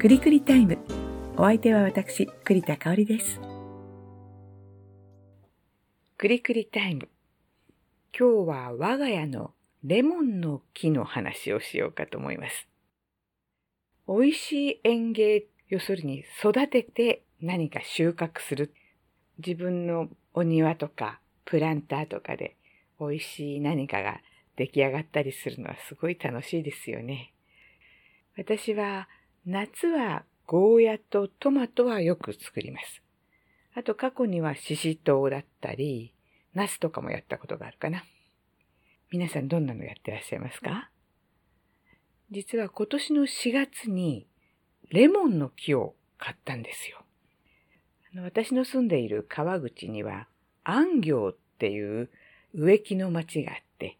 くりくりタイム。お相手は私、栗田香織です。くりくりタイム。今日は我が家のレモンの木の話をしようかと思います。美味しい園芸、要するに育てて何か収穫する。自分のお庭とかプランターとかで美味しい何かが出来上がったりするのはすごい楽しいですよね。私は夏はゴーヤとトマトはよく作ります。あと過去にはシシトウだったり、ナスとかもやったことがあるかな。皆さんどんなのやってらっしゃいますか？実は今年の4月にレモンの木を買ったんですよ。あの私の住んでいる川口には安行っていう植木の町があって、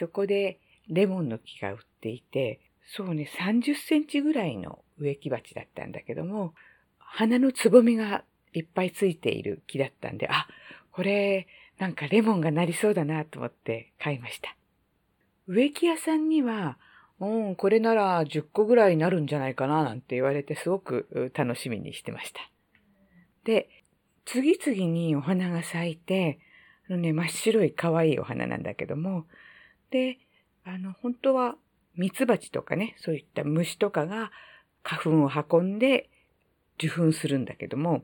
そこでレモンの木が売っていて、そうね、30センチぐらいの植木鉢だったんだけども、花のつぼみがいっぱいついている木だったんで、あ、これ、なんかレモンがなりそうだなと思って買いました。植木屋さんには、うん、これなら10個ぐらいになるんじゃないかななんて言われてすごく楽しみにしてました。で、次々にお花が咲いて、あのね、真っ白い可愛いお花なんだけども、で、あの、本当はミツバチとかね、そういった虫とかが花粉を運んで受粉するんだけども、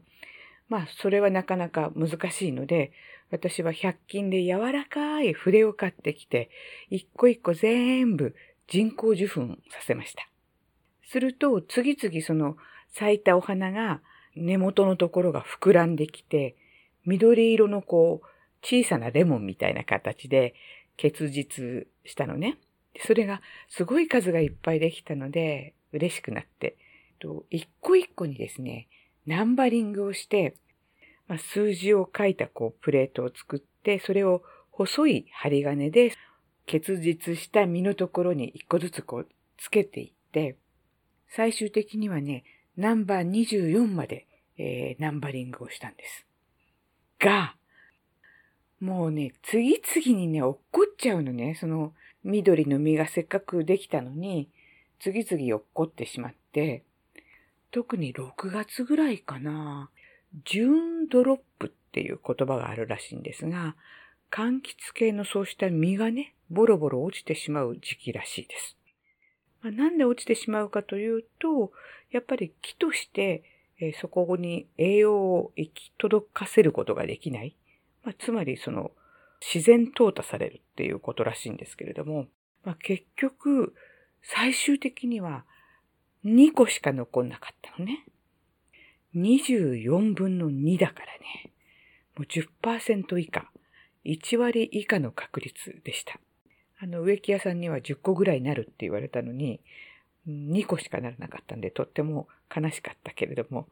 まあ、それはなかなか難しいので、私は100均で柔らかい筆を買ってきて、一個一個全部人工受粉させました。すると、次々その咲いたお花が根元のところが膨らんできて、緑色のこう、小さなレモンみたいな形で結実したのね。それがすごい数がいっぱいできたので、嬉しくなって、一個一個にですね、ナンバリングをして、まあ、数字を書いたこうプレートを作って、それを細い針金で結実した実のところに一個ずつこうつけていって、最終的にはね、ナンバー24まで、えー、ナンバリングをしたんです。が、もうね、次々にね、落っこっちゃうのね。その緑の実がせっかくできたのに、次々落っこってしまって、特に6月ぐらいかな、ジューンドロップっていう言葉があるらしいんですが、柑橘系のそうした実がね、ボロボロ落ちてしまう時期らしいです。まあ、なんで落ちてしまうかというと、やっぱり木として、え、そこに栄養を行き届かせることができない。まあ、つまりその自然淘汰されるっていうことらしいんですけれども、まあ、結局最終的には2個しか残んなかったのね。24分の2だからね。もう10%以下、1割以下の確率でした。あの植木屋さんには10個ぐらいになるって言われたのに、2個しかならなかったんでとっても悲しかったけれども、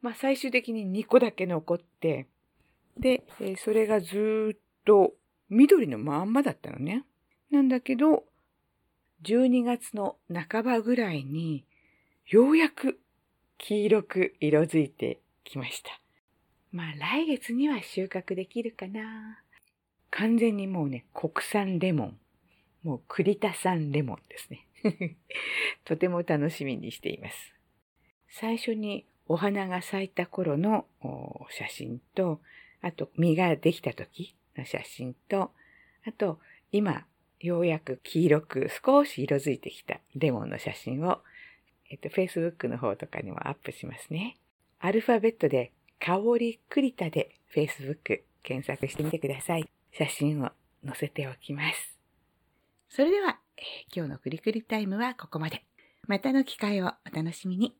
まあ最終的に2個だけ残って、で、それがずっと緑のまんまだったのね。なんだけど、12月の半ばぐらいに、ようやく黄色く色づいてきました。まあ来月には収穫できるかな。完全にもうね、国産レモン。もう栗田産レモンですね。とても楽しみにしています。最初にお花が咲いた頃の写真と、あと、実ができた時の写真と、あと、今、ようやく黄色く少し色づいてきたレモンの写真を、えっと、Facebook の方とかにもアップしますね。アルファベットで、香り栗田で Facebook 検索してみてください。写真を載せておきます。それでは、えー、今日のクリクリタイムはここまで。またの機会をお楽しみに。